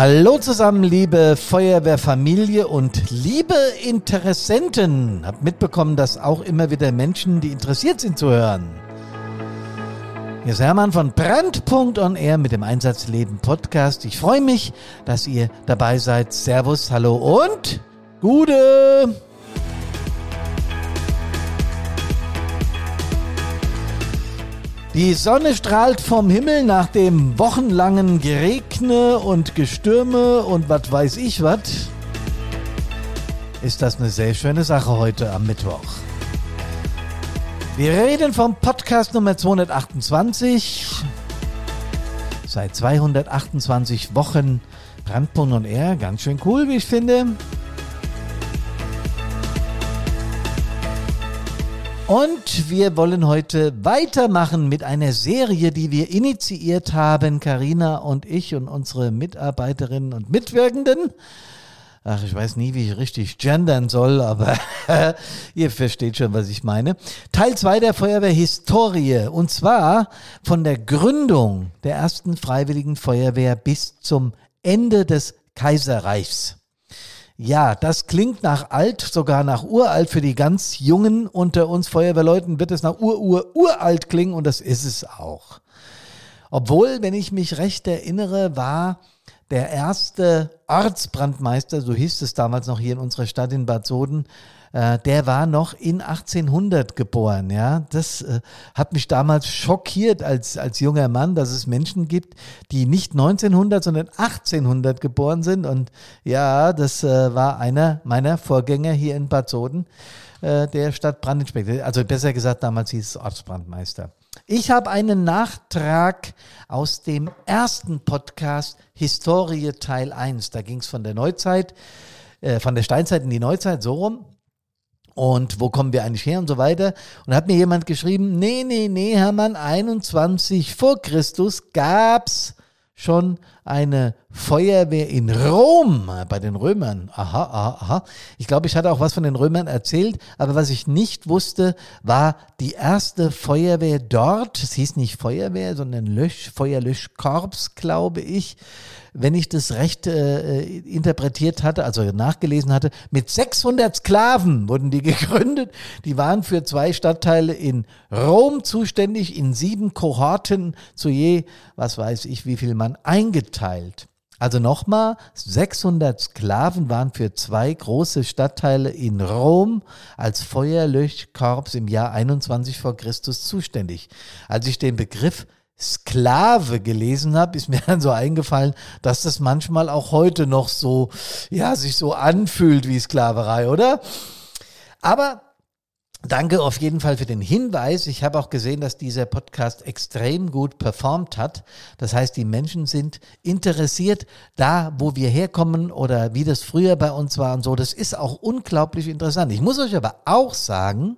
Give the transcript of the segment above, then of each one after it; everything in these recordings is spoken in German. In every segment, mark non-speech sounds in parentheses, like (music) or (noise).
Hallo zusammen, liebe Feuerwehrfamilie und liebe Interessenten. Habt mitbekommen, dass auch immer wieder Menschen, die interessiert sind zu hören. Hier ist Hermann von Brandpunkt on Air mit dem Einsatzleben Podcast. Ich freue mich, dass ihr dabei seid. Servus, hallo und Gute! Die Sonne strahlt vom Himmel nach dem wochenlangen Geregne und Gestürme und was weiß ich was. Ist das eine sehr schöne Sache heute am Mittwoch. Wir reden vom Podcast Nummer 228. Seit 228 Wochen Brandpunkt und R. Ganz schön cool, wie ich finde. Und wir wollen heute weitermachen mit einer Serie, die wir initiiert haben, Karina und ich und unsere Mitarbeiterinnen und Mitwirkenden. Ach, ich weiß nie, wie ich richtig gendern soll, aber (laughs) ihr versteht schon, was ich meine. Teil 2 der Feuerwehrhistorie und zwar von der Gründung der ersten freiwilligen Feuerwehr bis zum Ende des Kaiserreichs. Ja, das klingt nach alt, sogar nach uralt. Für die ganz Jungen unter uns Feuerwehrleuten wird es nach ur-ur-uralt klingen und das ist es auch. Obwohl, wenn ich mich recht erinnere, war der erste Ortsbrandmeister, so hieß es damals noch hier in unserer Stadt in Bad Soden, äh, der war noch in 1800 geboren. Ja, das äh, hat mich damals schockiert als als junger Mann, dass es Menschen gibt, die nicht 1900, sondern 1800 geboren sind. Und ja, das äh, war einer meiner Vorgänger hier in Bad Soden, äh, der Stadtbrandinspektor. Also besser gesagt, damals hieß es Ortsbrandmeister. Ich habe einen Nachtrag aus dem ersten Podcast Historie Teil 1. Da ging es von der Neuzeit, äh, von der Steinzeit in die Neuzeit, so rum und wo kommen wir eigentlich her und so weiter. Und hat mir jemand geschrieben, nee, nee, nee, Hermann, 21 vor Christus gab's schon eine Feuerwehr in Rom bei den Römern. Aha, aha, aha. Ich glaube, ich hatte auch was von den Römern erzählt, aber was ich nicht wusste, war die erste Feuerwehr dort. Es hieß nicht Feuerwehr, sondern Lösch, Feuerlöschkorps, glaube ich wenn ich das recht äh, interpretiert hatte, also nachgelesen hatte, mit 600 Sklaven wurden die (laughs) gegründet. Die waren für zwei Stadtteile in Rom zuständig, in sieben Kohorten zu je, was weiß ich, wie viel Mann eingeteilt. Also nochmal, 600 Sklaven waren für zwei große Stadtteile in Rom als Feuerlöschkorps im Jahr 21 vor Christus zuständig. Als ich den Begriff Sklave gelesen habe, ist mir (laughs) dann so eingefallen, dass das manchmal auch heute noch so, ja, sich so anfühlt wie Sklaverei, oder? Aber Danke auf jeden Fall für den Hinweis. Ich habe auch gesehen, dass dieser Podcast extrem gut performt hat. Das heißt, die Menschen sind interessiert da, wo wir herkommen oder wie das früher bei uns war und so. Das ist auch unglaublich interessant. Ich muss euch aber auch sagen,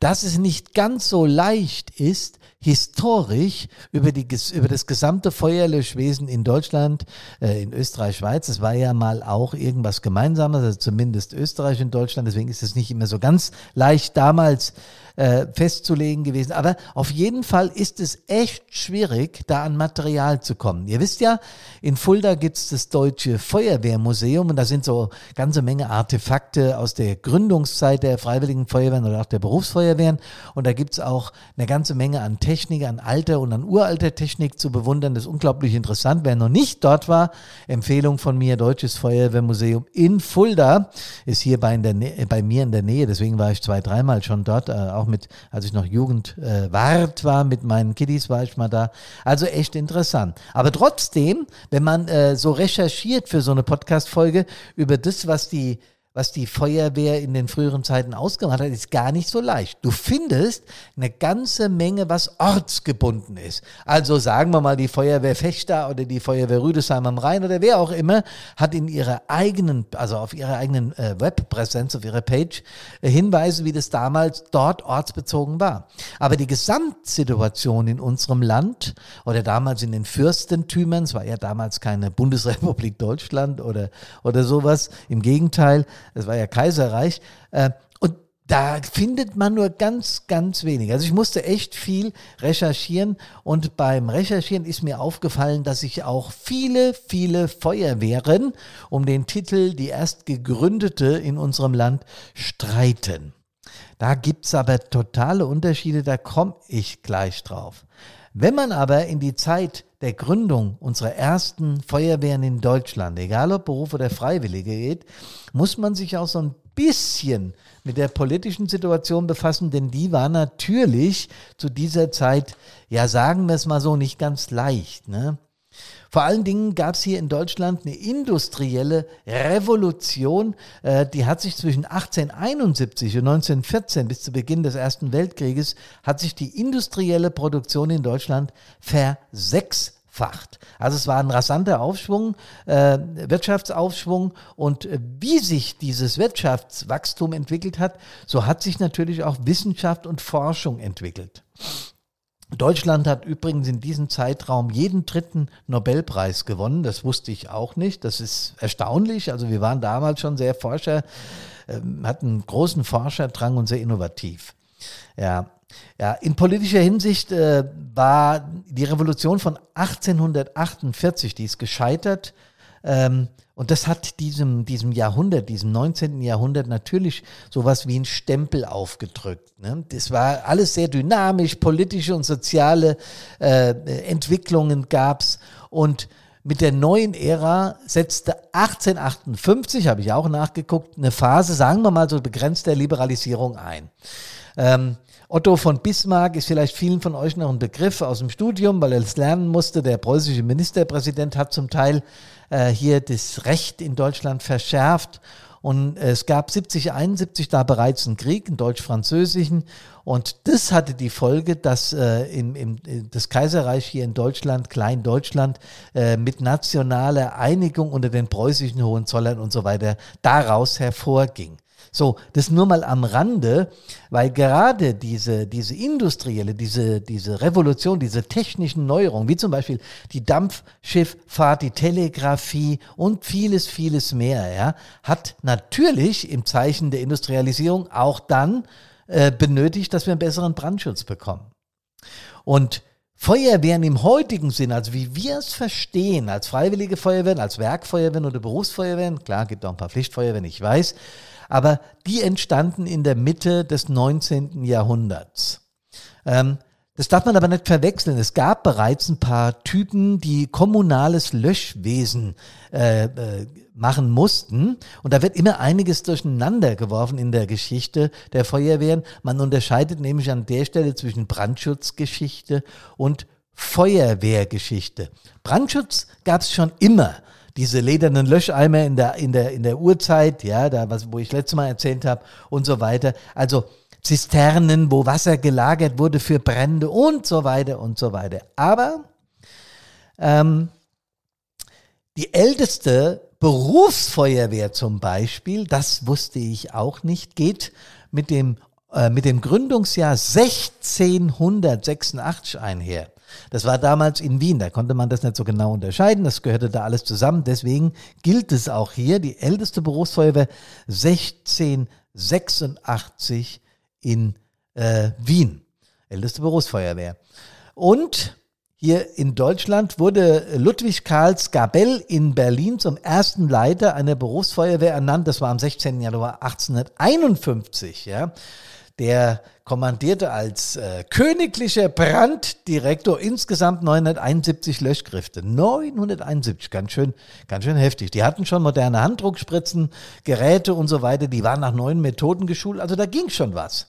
dass es nicht ganz so leicht ist, historisch über, die, über das gesamte Feuerlöschwesen in Deutschland, äh, in Österreich, Schweiz, es war ja mal auch irgendwas Gemeinsames, also zumindest Österreich und Deutschland, deswegen ist es nicht immer so ganz leicht damals äh, festzulegen gewesen. Aber auf jeden Fall ist es echt schwierig, da an Material zu kommen. Ihr wisst ja, in Fulda gibt's das Deutsche Feuerwehrmuseum und da sind so ganze Menge Artefakte aus der Gründungszeit der Freiwilligen Feuerwehren oder auch der Berufsfeuerwehren. Und da gibt's auch eine ganze Menge an Technik, an alter und an uralter Technik zu bewundern. Das ist unglaublich interessant. Wer noch nicht dort war, Empfehlung von mir, Deutsches Feuerwehrmuseum in Fulda, ist hier bei, in der bei mir in der Nähe. Deswegen war ich zwei, dreimal schon dort, äh, auch mit, als ich noch Jugendwart äh, war, mit meinen Kiddies war ich mal da. Also echt interessant. Aber trotzdem, wenn man äh, so recherchiert für so eine Podcast-Folge über das, was die was die Feuerwehr in den früheren Zeiten ausgemacht hat, ist gar nicht so leicht. Du findest eine ganze Menge, was ortsgebunden ist. Also sagen wir mal, die Feuerwehr Fechter oder die Feuerwehr Rüdesheim am Rhein oder wer auch immer, hat in ihrer eigenen, also auf ihrer eigenen äh, Webpräsenz, auf ihrer Page äh, Hinweise, wie das damals dort ortsbezogen war. Aber die Gesamtsituation in unserem Land oder damals in den Fürstentümern, es war ja damals keine Bundesrepublik Deutschland oder, oder sowas, im Gegenteil, es war ja Kaiserreich. Äh, und da findet man nur ganz, ganz wenig. Also ich musste echt viel recherchieren und beim Recherchieren ist mir aufgefallen, dass sich auch viele, viele Feuerwehren um den Titel die erst gegründete in unserem Land streiten. Da gibt's aber totale Unterschiede, da komme ich gleich drauf. Wenn man aber in die Zeit der Gründung unserer ersten Feuerwehren in Deutschland, egal ob Beruf oder Freiwillige geht, muss man sich auch so ein bisschen mit der politischen Situation befassen, denn die war natürlich zu dieser Zeit, ja sagen wir es mal so, nicht ganz leicht. Ne? Vor allen Dingen gab es hier in Deutschland eine industrielle Revolution, äh, die hat sich zwischen 1871 und 1914 bis zu Beginn des Ersten Weltkrieges, hat sich die industrielle Produktion in Deutschland versechs Facht. Also es war ein rasanter Aufschwung, äh, Wirtschaftsaufschwung und wie sich dieses Wirtschaftswachstum entwickelt hat, so hat sich natürlich auch Wissenschaft und Forschung entwickelt. Deutschland hat übrigens in diesem Zeitraum jeden dritten Nobelpreis gewonnen. Das wusste ich auch nicht. Das ist erstaunlich. Also wir waren damals schon sehr Forscher, äh, hatten großen Forscherdrang und sehr innovativ. Ja, ja, in politischer Hinsicht äh, war die Revolution von 1848, die ist gescheitert. Ähm, und das hat diesem, diesem Jahrhundert, diesem 19. Jahrhundert natürlich sowas wie ein Stempel aufgedrückt. Ne? Das war alles sehr dynamisch, politische und soziale äh, Entwicklungen gab's und mit der neuen Ära setzte 1858, habe ich auch nachgeguckt, eine Phase, sagen wir mal so begrenzter Liberalisierung ein. Ähm, Otto von Bismarck ist vielleicht vielen von euch noch ein Begriff aus dem Studium, weil er es lernen musste. Der preußische Ministerpräsident hat zum Teil äh, hier das Recht in Deutschland verschärft. Und es gab 70, 71 da bereits einen Krieg, einen deutsch-französischen. Und das hatte die Folge, dass äh, in, in, das Kaiserreich hier in Deutschland, Klein-Deutschland, äh, mit nationaler Einigung unter den preußischen Hohenzollern und so weiter daraus hervorging. So, das nur mal am Rande, weil gerade diese, diese industrielle, diese, diese Revolution, diese technischen Neuerungen, wie zum Beispiel die Dampfschifffahrt, die Telegrafie und vieles, vieles mehr, ja, hat natürlich im Zeichen der Industrialisierung auch dann äh, benötigt, dass wir einen besseren Brandschutz bekommen. Und Feuerwehren im heutigen Sinn, also wie wir es verstehen, als freiwillige Feuerwehren, als Werkfeuerwehren oder Berufsfeuerwehren, klar, gibt auch ein paar Pflichtfeuerwehren, ich weiß, aber die entstanden in der Mitte des 19. Jahrhunderts. Ähm, das darf man aber nicht verwechseln. Es gab bereits ein paar Typen, die kommunales Löschwesen äh, äh, machen mussten. Und da wird immer einiges durcheinander geworfen in der Geschichte der Feuerwehren. Man unterscheidet nämlich an der Stelle zwischen Brandschutzgeschichte und Feuerwehrgeschichte. Brandschutz gab es schon immer diese ledernen Löscheimer in der, in der, in der Urzeit, ja, da, was, wo ich letztes Mal erzählt habe und so weiter. Also Zisternen, wo Wasser gelagert wurde für Brände und so weiter und so weiter. Aber ähm, die älteste Berufsfeuerwehr zum Beispiel, das wusste ich auch nicht, geht mit dem, äh, mit dem Gründungsjahr 1686 einher. Das war damals in Wien, da konnte man das nicht so genau unterscheiden, das gehörte da alles zusammen. Deswegen gilt es auch hier, die älteste Berufsfeuerwehr 1686 in äh, Wien. Älteste Berufsfeuerwehr. Und hier in Deutschland wurde Ludwig Karl Skabell in Berlin zum ersten Leiter einer Berufsfeuerwehr ernannt. Das war am 16. Januar 1851. Ja. Der kommandierte als äh, königlicher Branddirektor insgesamt 971 Löschkräfte. 971, ganz schön, ganz schön heftig. Die hatten schon moderne Handdruckspritzen, Geräte und so weiter. Die waren nach neuen Methoden geschult. Also da ging schon was.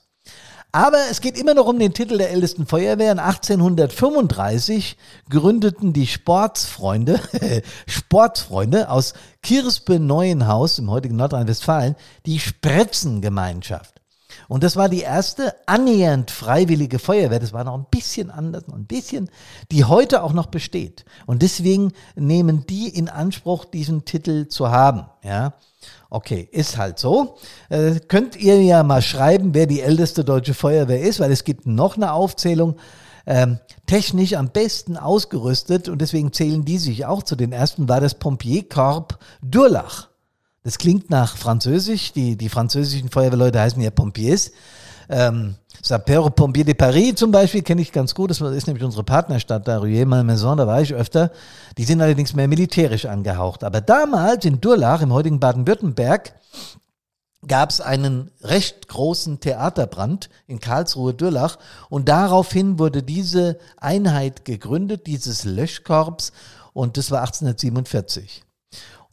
Aber es geht immer noch um den Titel der ältesten Feuerwehr. In 1835 gründeten die Sportsfreunde, (laughs) Sportsfreunde aus Kirspe-Neuenhaus im heutigen Nordrhein-Westfalen die Spritzengemeinschaft. Und das war die erste annähernd freiwillige Feuerwehr. Das war noch ein bisschen anders, noch ein bisschen, die heute auch noch besteht. Und deswegen nehmen die in Anspruch, diesen Titel zu haben. Ja, okay, ist halt so. Äh, könnt ihr ja mal schreiben, wer die älteste deutsche Feuerwehr ist, weil es gibt noch eine Aufzählung. Ähm, technisch am besten ausgerüstet und deswegen zählen die sich auch zu den ersten, war das Pompier Korb Durlach. Das klingt nach Französisch. Die, die französischen Feuerwehrleute heißen ja Pompiers. Ähm, Sapeur-Pompier de Paris zum Beispiel kenne ich ganz gut. Das ist nämlich unsere Partnerstadt da, Rueil-Malmaison, da war ich öfter. Die sind allerdings mehr militärisch angehaucht. Aber damals in Durlach, im heutigen Baden-Württemberg, gab es einen recht großen Theaterbrand in Karlsruhe-Durlach und daraufhin wurde diese Einheit gegründet, dieses Löschkorps und das war 1847.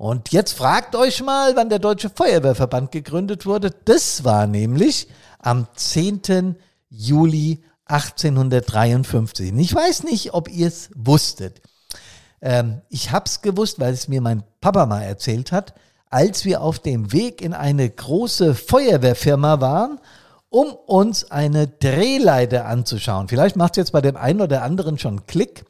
Und jetzt fragt euch mal, wann der Deutsche Feuerwehrverband gegründet wurde. Das war nämlich am 10. Juli 1853. Und ich weiß nicht, ob ihr es wusstet. Ähm, ich habe es gewusst, weil es mir mein Papa mal erzählt hat, als wir auf dem Weg in eine große Feuerwehrfirma waren, um uns eine Drehleiter anzuschauen. Vielleicht macht es jetzt bei dem einen oder anderen schon Klick.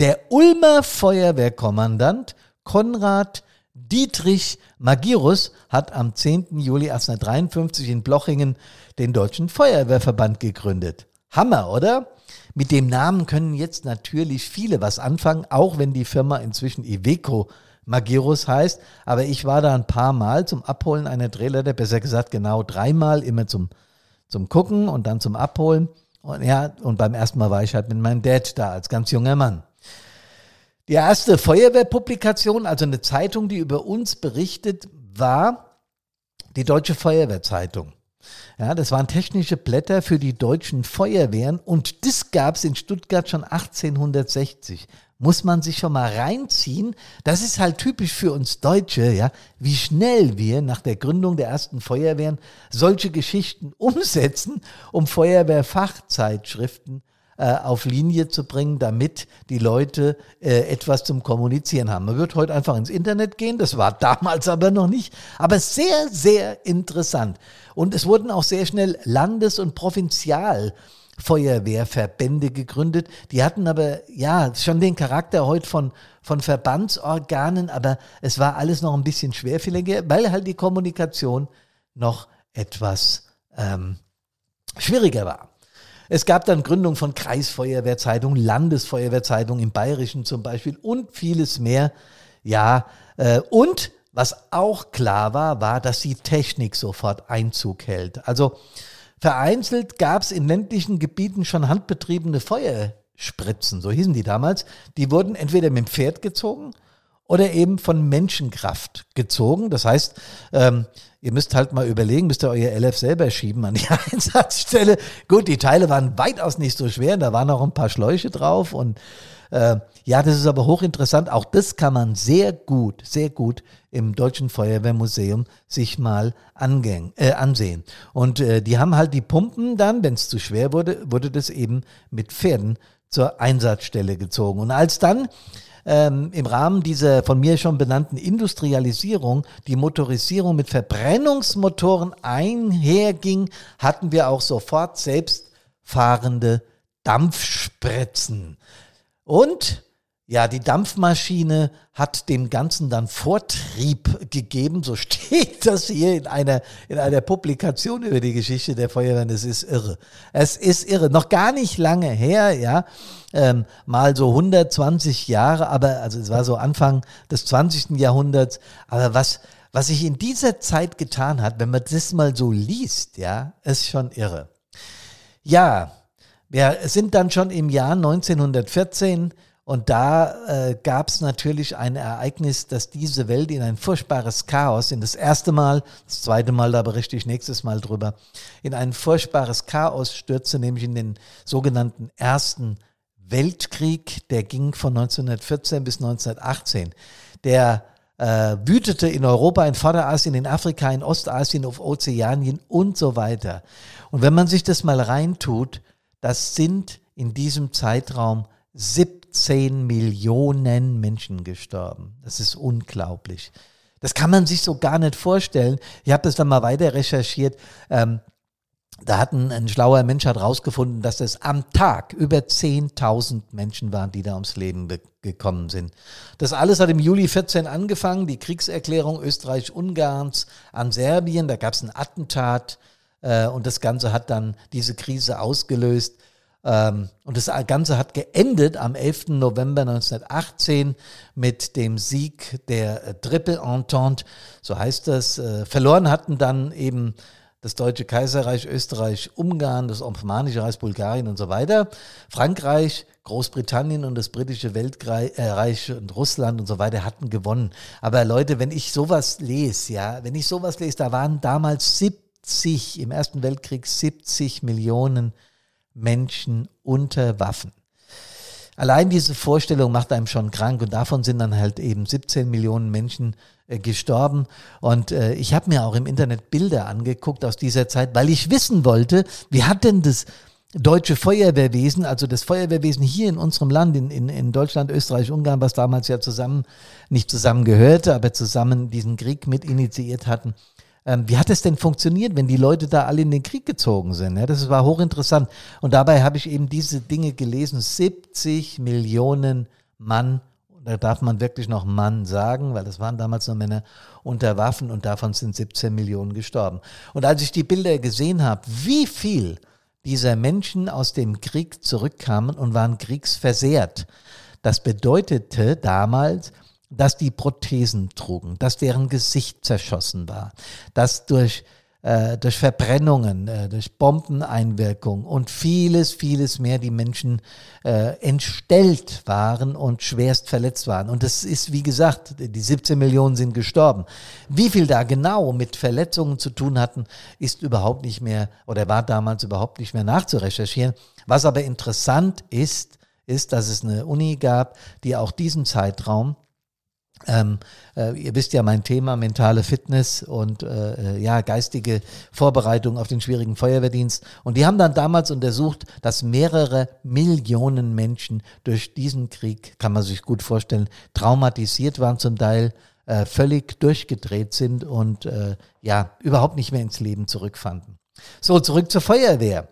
Der Ulmer Feuerwehrkommandant Konrad Dietrich Magirus hat am 10. Juli 1853 in Blochingen den Deutschen Feuerwehrverband gegründet. Hammer, oder? Mit dem Namen können jetzt natürlich viele was anfangen, auch wenn die Firma inzwischen Iveco Magirus heißt. Aber ich war da ein paar Mal zum Abholen einer Drehleiter, besser gesagt genau dreimal, immer zum, zum Gucken und dann zum Abholen. Und ja, und beim ersten Mal war ich halt mit meinem Dad da als ganz junger Mann. Die erste Feuerwehrpublikation, also eine Zeitung, die über uns berichtet, war die Deutsche Feuerwehrzeitung. Ja, das waren technische Blätter für die deutschen Feuerwehren und das gab es in Stuttgart schon 1860. Muss man sich schon mal reinziehen. Das ist halt typisch für uns Deutsche, ja, wie schnell wir nach der Gründung der ersten Feuerwehren solche Geschichten (laughs) umsetzen, um Feuerwehrfachzeitschriften äh, auf Linie zu bringen, damit die Leute äh, etwas zum Kommunizieren haben. Man wird heute einfach ins Internet gehen, das war damals aber noch nicht, aber sehr, sehr interessant. Und es wurden auch sehr schnell Landes- und Provinzialfeuerwehrverbände gegründet. Die hatten aber ja schon den Charakter heute von, von Verbandsorganen, aber es war alles noch ein bisschen schwerfälliger, weil halt die Kommunikation noch etwas ähm, schwieriger war. Es gab dann Gründung von Kreisfeuerwehrzeitung, Landesfeuerwehrzeitung im Bayerischen zum Beispiel und vieles mehr. Ja, äh, und was auch klar war, war, dass die Technik sofort Einzug hält. Also vereinzelt gab es in ländlichen Gebieten schon handbetriebene Feuerspritzen, so hießen die damals. Die wurden entweder mit dem Pferd gezogen oder eben von Menschenkraft gezogen. Das heißt, ähm, ihr müsst halt mal überlegen, müsst ihr euer LF selber schieben an die (laughs) Einsatzstelle. Gut, die Teile waren weitaus nicht so schwer, da waren auch ein paar Schläuche drauf und äh, ja, das ist aber hochinteressant. Auch das kann man sehr gut, sehr gut im Deutschen Feuerwehrmuseum sich mal angäng, äh, ansehen. Und äh, die haben halt die Pumpen dann, wenn es zu schwer wurde, wurde das eben mit Pferden zur Einsatzstelle gezogen. Und als dann ähm, im Rahmen dieser von mir schon benannten Industrialisierung die Motorisierung mit Verbrennungsmotoren einherging, hatten wir auch sofort selbstfahrende Dampfspritzen. Und ja, die Dampfmaschine hat dem Ganzen dann Vortrieb gegeben. So (laughs) steht das hier in einer, in einer Publikation über die Geschichte der Feuerwehren. Es ist irre. Es ist irre. Noch gar nicht lange her, ja. Ähm, mal so 120 Jahre, aber, also es war so Anfang des 20. Jahrhunderts. Aber was, was sich in dieser Zeit getan hat, wenn man das mal so liest, ja, ist schon irre. Ja, wir sind dann schon im Jahr 1914 und da äh, gab es natürlich ein Ereignis, dass diese Welt in ein furchtbares Chaos, in das erste Mal, das zweite Mal, da berichte ich nächstes Mal drüber, in ein furchtbares Chaos stürzte, nämlich in den sogenannten Ersten Weltkrieg, der ging von 1914 bis 1918. Der äh, wütete in Europa, in Vorderasien, in Afrika, in Ostasien, auf Ozeanien und so weiter. Und wenn man sich das mal reintut, das sind in diesem Zeitraum 17 Millionen Menschen gestorben. Das ist unglaublich. Das kann man sich so gar nicht vorstellen. Ich habe das dann mal weiter recherchiert. Ähm, da hat ein, ein, schlauer Mensch hat rausgefunden, dass es am Tag über 10.000 Menschen waren, die da ums Leben gekommen sind. Das alles hat im Juli 14 angefangen, die Kriegserklärung Österreich-Ungarns an Serbien, da gab es ein Attentat äh, und das Ganze hat dann diese Krise ausgelöst. Ähm, und das Ganze hat geendet am 11. November 1918 mit dem Sieg der äh, Triple Entente, so heißt das. Äh, verloren hatten dann eben das Deutsche Kaiserreich, Österreich, Ungarn, das Osmanische Reich, Bulgarien und so weiter. Frankreich, Großbritannien und das britische Weltreich und Russland und so weiter hatten gewonnen. Aber Leute, wenn ich sowas lese, ja, wenn ich sowas lese, da waren damals 70, im Ersten Weltkrieg 70 Millionen Menschen unter Waffen. Allein diese Vorstellung macht einem schon krank und davon sind dann halt eben 17 Millionen Menschen äh, gestorben. Und äh, ich habe mir auch im Internet Bilder angeguckt aus dieser Zeit, weil ich wissen wollte, wie hat denn das deutsche Feuerwehrwesen, also das Feuerwehrwesen hier in unserem Land, in, in, in Deutschland, Österreich, Ungarn, was damals ja zusammen, nicht zusammen gehörte, aber zusammen diesen Krieg mit initiiert hatten, ähm, wie hat es denn funktioniert, wenn die Leute da alle in den Krieg gezogen sind? Ja, das war hochinteressant. Und dabei habe ich eben diese Dinge gelesen. 70 Millionen Mann, da darf man wirklich noch Mann sagen, weil das waren damals nur Männer unter Waffen und davon sind 17 Millionen gestorben. Und als ich die Bilder gesehen habe, wie viel dieser Menschen aus dem Krieg zurückkamen und waren kriegsversehrt, das bedeutete damals, dass die Prothesen trugen, dass deren Gesicht zerschossen war, dass durch, äh, durch Verbrennungen, äh, durch Bombeneinwirkung und vieles, vieles mehr die Menschen äh, entstellt waren und schwerst verletzt waren. Und das ist, wie gesagt, die 17 Millionen sind gestorben. Wie viel da genau mit Verletzungen zu tun hatten, ist überhaupt nicht mehr oder war damals überhaupt nicht mehr nachzurecherchieren. Was aber interessant ist, ist, dass es eine Uni gab, die auch diesen Zeitraum ähm, äh, ihr wisst ja mein Thema mentale Fitness und äh, äh, ja geistige Vorbereitung auf den schwierigen Feuerwehrdienst und die haben dann damals untersucht, dass mehrere Millionen Menschen durch diesen Krieg, kann man sich gut vorstellen, traumatisiert waren zum Teil, äh, völlig durchgedreht sind und äh, ja überhaupt nicht mehr ins Leben zurückfanden. So zurück zur Feuerwehr.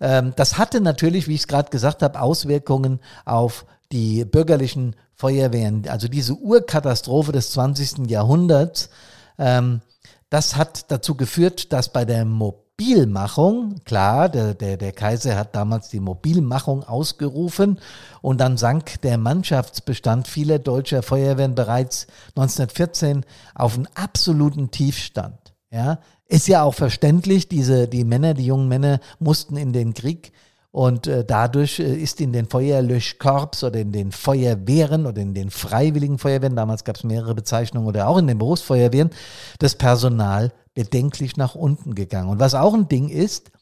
Ähm, das hatte natürlich, wie ich es gerade gesagt habe, Auswirkungen auf die bürgerlichen Feuerwehren, also diese Urkatastrophe des 20. Jahrhunderts, ähm, das hat dazu geführt, dass bei der Mobilmachung, klar, der, der, der Kaiser hat damals die Mobilmachung ausgerufen und dann sank der Mannschaftsbestand vieler deutscher Feuerwehren bereits 1914 auf einen absoluten Tiefstand. Ja, ist ja auch verständlich, diese, die Männer, die jungen Männer mussten in den Krieg und äh, dadurch äh, ist in den Feuerlöschkorps oder in den Feuerwehren oder in den freiwilligen Feuerwehren, damals gab es mehrere Bezeichnungen, oder auch in den Berufsfeuerwehren, das Personal bedenklich nach unten gegangen. Und was auch ein Ding ist,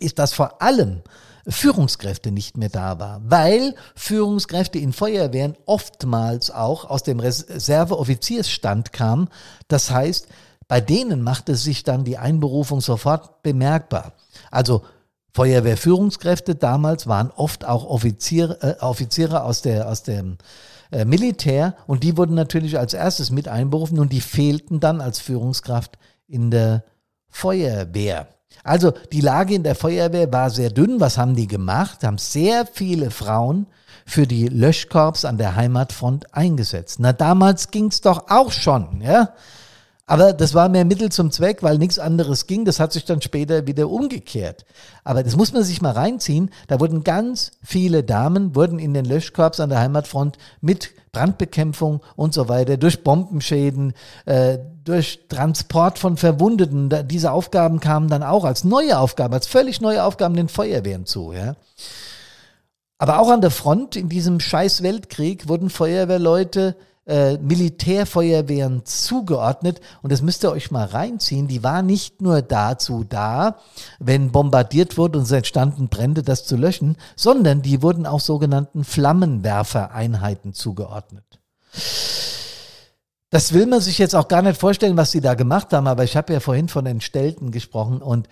ist, dass vor allem Führungskräfte nicht mehr da war, weil Führungskräfte in Feuerwehren oftmals auch aus dem Reserveoffiziersstand kamen. Das heißt, bei denen machte sich dann die Einberufung sofort bemerkbar. Also Feuerwehrführungskräfte damals waren oft auch Offizier, äh, Offiziere aus, der, aus dem äh, Militär und die wurden natürlich als erstes mit einberufen und die fehlten dann als Führungskraft in der Feuerwehr. Also die Lage in der Feuerwehr war sehr dünn. Was haben die gemacht? Haben sehr viele Frauen für die Löschkorps an der Heimatfront eingesetzt. Na, damals ging's doch auch schon, ja. Aber das war mehr Mittel zum Zweck, weil nichts anderes ging. Das hat sich dann später wieder umgekehrt. Aber das muss man sich mal reinziehen. Da wurden ganz viele Damen, wurden in den Löschkorps an der Heimatfront mit Brandbekämpfung und so weiter, durch Bombenschäden, äh, durch Transport von Verwundeten. Da, diese Aufgaben kamen dann auch als neue Aufgaben, als völlig neue Aufgaben den Feuerwehren zu. Ja. Aber auch an der Front in diesem scheiß Weltkrieg wurden Feuerwehrleute äh, Militärfeuerwehren zugeordnet. Und das müsst ihr euch mal reinziehen. Die war nicht nur dazu da, wenn bombardiert wurde und es entstanden Brände, das zu löschen, sondern die wurden auch sogenannten Flammenwerfereinheiten zugeordnet. Das will man sich jetzt auch gar nicht vorstellen, was sie da gemacht haben, aber ich habe ja vorhin von Entstellten gesprochen und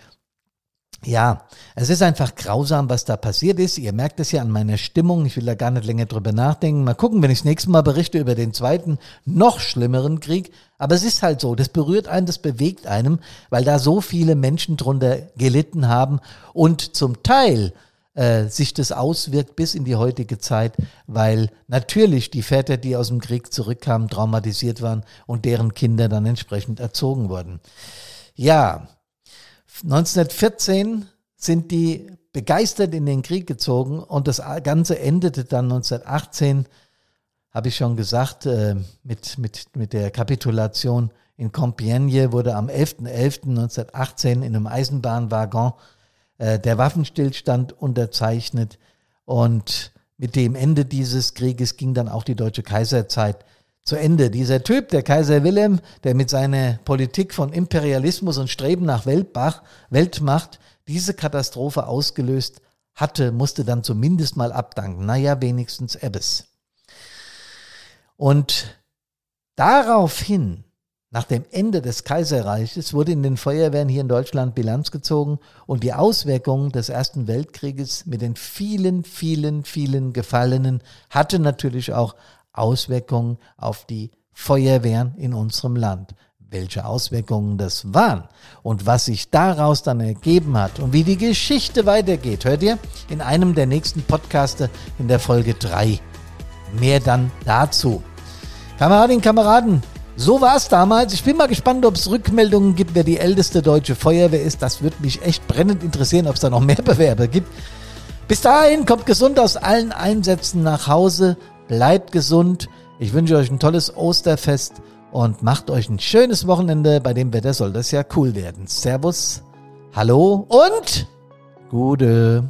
ja, es ist einfach grausam, was da passiert ist. Ihr merkt es ja an meiner Stimmung. Ich will da gar nicht länger drüber nachdenken. Mal gucken, wenn ich das nächste Mal berichte über den zweiten, noch schlimmeren Krieg. Aber es ist halt so, das berührt einen, das bewegt einem, weil da so viele Menschen drunter gelitten haben und zum Teil äh, sich das auswirkt bis in die heutige Zeit, weil natürlich die Väter, die aus dem Krieg zurückkamen, traumatisiert waren und deren Kinder dann entsprechend erzogen wurden. Ja, 1914 sind die begeistert in den Krieg gezogen und das Ganze endete dann 1918, habe ich schon gesagt, äh, mit, mit, mit der Kapitulation in Compiègne wurde am 11.11.1918 in einem Eisenbahnwaggon äh, der Waffenstillstand unterzeichnet und mit dem Ende dieses Krieges ging dann auch die deutsche Kaiserzeit zu Ende. Dieser Typ, der Kaiser Wilhelm, der mit seiner Politik von Imperialismus und Streben nach Weltbach, Weltmacht diese Katastrophe ausgelöst hatte, musste dann zumindest mal abdanken. Naja, wenigstens Ebbes. Und daraufhin nach dem Ende des Kaiserreiches wurde in den Feuerwehren hier in Deutschland Bilanz gezogen und die Auswirkungen des Ersten Weltkrieges mit den vielen, vielen, vielen Gefallenen hatte natürlich auch Auswirkungen auf die Feuerwehren in unserem Land. Welche Auswirkungen das waren und was sich daraus dann ergeben hat und wie die Geschichte weitergeht, hört ihr in einem der nächsten Podcaste in der Folge 3. Mehr dann dazu. Kameradinnen, Kameraden, so war es damals. Ich bin mal gespannt, ob es Rückmeldungen gibt, wer die älteste deutsche Feuerwehr ist. Das würde mich echt brennend interessieren, ob es da noch mehr (laughs) Bewerber gibt. Bis dahin, kommt gesund aus allen Einsätzen nach Hause. Bleibt gesund. Ich wünsche euch ein tolles Osterfest und macht euch ein schönes Wochenende. Bei dem Wetter soll das ja cool werden. Servus, hallo und gute.